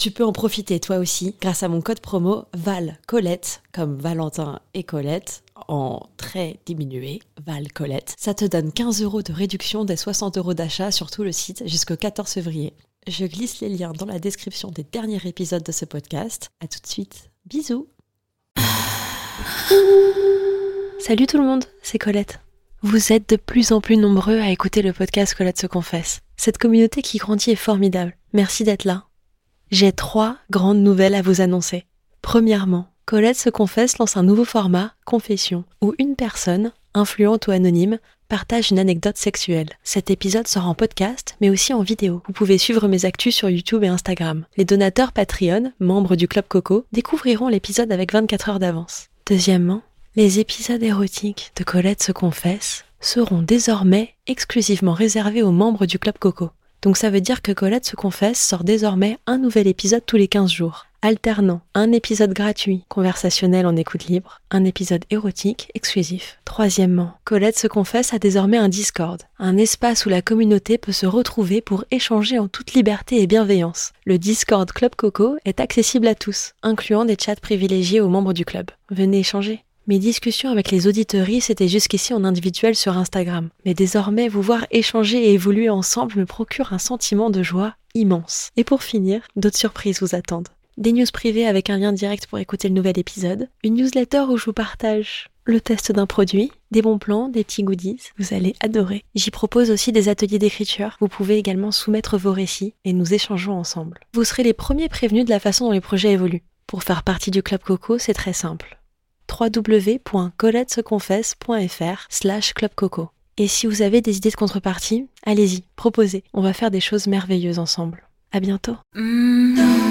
Tu peux en profiter toi aussi grâce à mon code promo Val Colette, comme Valentin et Colette, en très diminué, Val Colette. Ça te donne 15 euros de réduction des 60 euros d'achat sur tout le site jusqu'au 14 février. Je glisse les liens dans la description des derniers épisodes de ce podcast. À tout de suite. Bisous. Salut tout le monde, c'est Colette. Vous êtes de plus en plus nombreux à écouter le podcast Colette se confesse. Cette communauté qui grandit est formidable. Merci d'être là. J'ai trois grandes nouvelles à vous annoncer. Premièrement, Colette se confesse lance un nouveau format, Confession, où une personne, influente ou anonyme, partage une anecdote sexuelle. Cet épisode sort en podcast, mais aussi en vidéo. Vous pouvez suivre mes actus sur YouTube et Instagram. Les donateurs Patreon, membres du Club Coco, découvriront l'épisode avec 24 heures d'avance. Deuxièmement, les épisodes érotiques de Colette se confesse seront désormais exclusivement réservés aux membres du Club Coco. Donc ça veut dire que Colette se confesse sort désormais un nouvel épisode tous les 15 jours, alternant un épisode gratuit, conversationnel en écoute libre, un épisode érotique, exclusif. Troisièmement, Colette se confesse a désormais un Discord, un espace où la communauté peut se retrouver pour échanger en toute liberté et bienveillance. Le Discord Club Coco est accessible à tous, incluant des chats privilégiés aux membres du club. Venez échanger. Mes discussions avec les auditories étaient jusqu'ici en individuel sur Instagram, mais désormais vous voir échanger et évoluer ensemble me procure un sentiment de joie immense. Et pour finir, d'autres surprises vous attendent. Des news privées avec un lien direct pour écouter le nouvel épisode, une newsletter où je vous partage le test d'un produit, des bons plans, des petits goodies, vous allez adorer. J'y propose aussi des ateliers d'écriture, vous pouvez également soumettre vos récits et nous échangeons ensemble. Vous serez les premiers prévenus de la façon dont les projets évoluent. Pour faire partie du Club Coco, c'est très simple www.coletteseconfesse.fr slash clubcoco. Et si vous avez des idées de contrepartie, allez-y, proposez. On va faire des choses merveilleuses ensemble. À bientôt. Mm-hmm.